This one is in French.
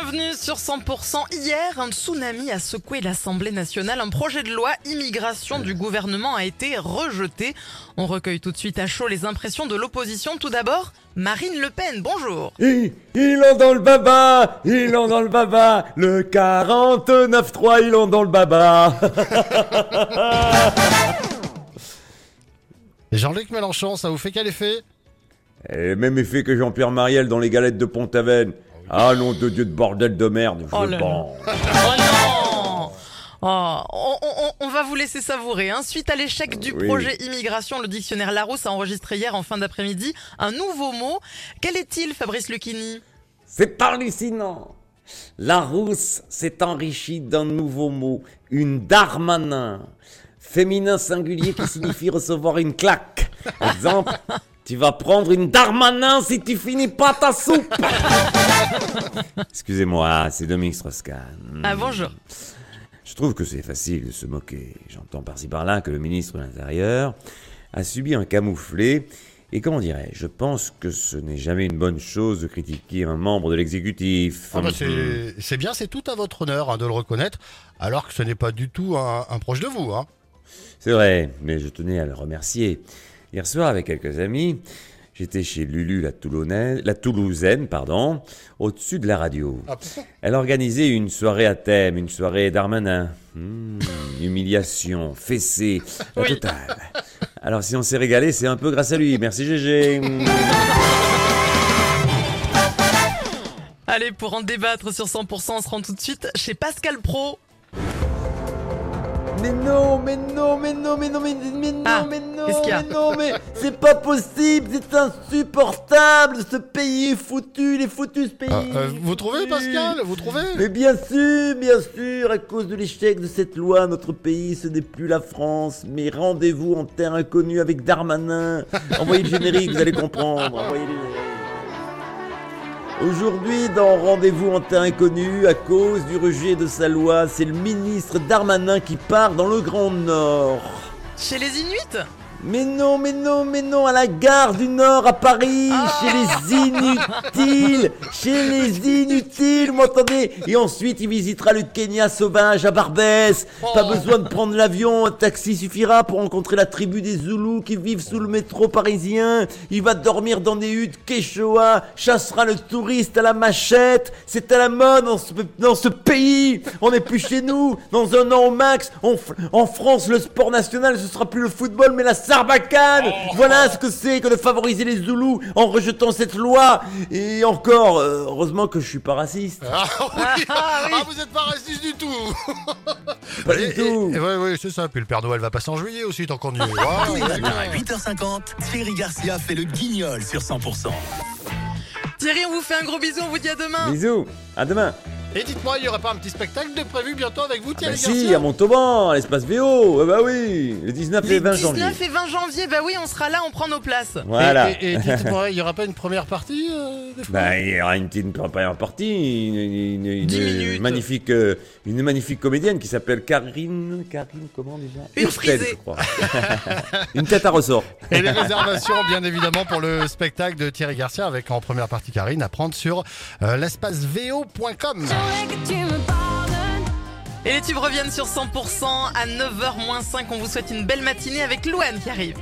bienvenue sur 100%. Hier, un tsunami a secoué l'Assemblée nationale. Un projet de loi immigration du gouvernement a été rejeté. On recueille tout de suite à chaud les impressions de l'opposition. Tout d'abord, Marine Le Pen, bonjour. Ils, ils l'ont dans le baba, ils l'ont dans le baba, le 49-3, ils l'ont dans le baba. Jean-Luc Mélenchon, ça vous fait quel effet? Et même effet que Jean-Pierre Mariel dans les galettes de Pont-Aven. Ah nom de Dieu de bordel de merde, je Oh bande. Oh non Oh, on, on- on va vous laisser savourer. hein. Suite à l'échec du Oui. projet immigration, le dictionnaire Larousse a enregistré hier en fin d'après-midi un nouveau mot. Quel est-il, Fabrice Lucchini? C'est hallucinant. La rousse s'est enrichie d'un nouveau mot, une darmanin. Féminin singulier qui signifie recevoir une claque. Exemple, tu vas prendre une darmanin si tu finis pas ta soupe. Excusez-moi, c'est Dominique Strauss-Kahn. Ah bonjour. Je trouve que c'est facile de se moquer. J'entends par-ci par-là que le ministre de l'Intérieur a subi un camouflet. Et comment dirais-je Je pense que ce n'est jamais une bonne chose de critiquer un membre de l'exécutif. Ah bah, c'est- C'est bien, c'est tout à votre honneur hein, de le reconnaître, alors que ce n'est pas du tout un, un proche de vous. Hein. C'est vrai, mais je tenais à le remercier. Hier soir, avec quelques amis, j'étais chez Lulu la, la Toulousaine, pardon, au-dessus de la radio. Ah, Elle a organisé une soirée à thème, une soirée d'Armanin. Hmm, humiliation, fessée, la Oui. totale. Alors si on s'est régalé, c'est un peu grâce à lui. Merci GG. Allez, pour en débattre sur 100%, on se rend tout de suite chez Pascal Pro. Mais non, mais non, mais non, mais non, mais, mais non, Ah, mais non, qu'est-ce qu'il y a mais non, mais c'est pas possible, c'est insupportable, ce pays est foutu, il est foutu ce pays. Ah, euh, Vous trouvez. Pascal? Vous trouvez? Mais bien sûr, bien sûr, à cause de l'échec de cette loi, notre pays, ce n'est plus la France, mais rendez-vous en terre inconnue avec Darmanin. Envoyez le générique, vous allez comprendre. Envoyez le générique. Aujourd'hui, dans Rendez-vous en terre inconnue, à cause du rejet de sa loi, c'est le ministre Darmanin qui part dans le Grand Nord. Chez les Inuits? Mais non, mais non, mais non, à la gare du Nord à Paris, Ah. chez les inutiles, chez les inutiles, vous m'entendez? Et ensuite, il visitera le Kenya sauvage à Barbès. Pas Oh. besoin de prendre l'avion, un taxi suffira pour rencontrer la tribu des Zoulous qui vivent sous le métro parisien. Il va dormir dans des huttes Quechua, chassera le touriste à la machette. C'est à la mode dans ce, dans ce pays. On n'est plus chez nous. Dans un an au max, on en France, le sport national, ce sera plus le football, mais la sarbacane. Voilà ce que c'est que de favoriser les Zoulous en rejetant cette loi. Et encore, euh, heureusement que je suis pas raciste. ah, oui. Ah, oui. Ah, vous n'êtes pas raciste du tout Pas Et- du tout. et- et- ouais, ouais, c'est ça. Puis le Père Noël va passer en juillet aussi, tant qu'on y est. Voilà, Tous les matins voilà. à 8h50, Thierry Garcia fait le guignol sur 100%. Thierry, on vous fait un gros bisou, on vous dit à demain. Bisous. À demain. Et dites-moi, il n'y aurait pas un petit spectacle de prévu bientôt avec vous, Bah Thierry si, Garcia à Montauban, à l'espace VO. Eh bah oui, le 19 et Les 20 19 janvier. et 20 janvier, bah oui, on sera là, on prend nos places. Voilà. Et, et- et dites-moi, il n'y aura pas une première partie euh, des Bah, il y aura une petite première partie, une, une- une- Dix une minutes. magnifique, euh, une magnifique comédienne qui s'appelle Karine, Karine, comment déjà? Une frisée. je crois. Une tête à ressort. Et les réservations, bien évidemment, pour le spectacle de Thierry Garcia avec en première partie Karine à prendre sur euh, Et les tubes reviennent sur 100% à 9h moins 5. On vous souhaite une belle matinée avec Louane qui arrive.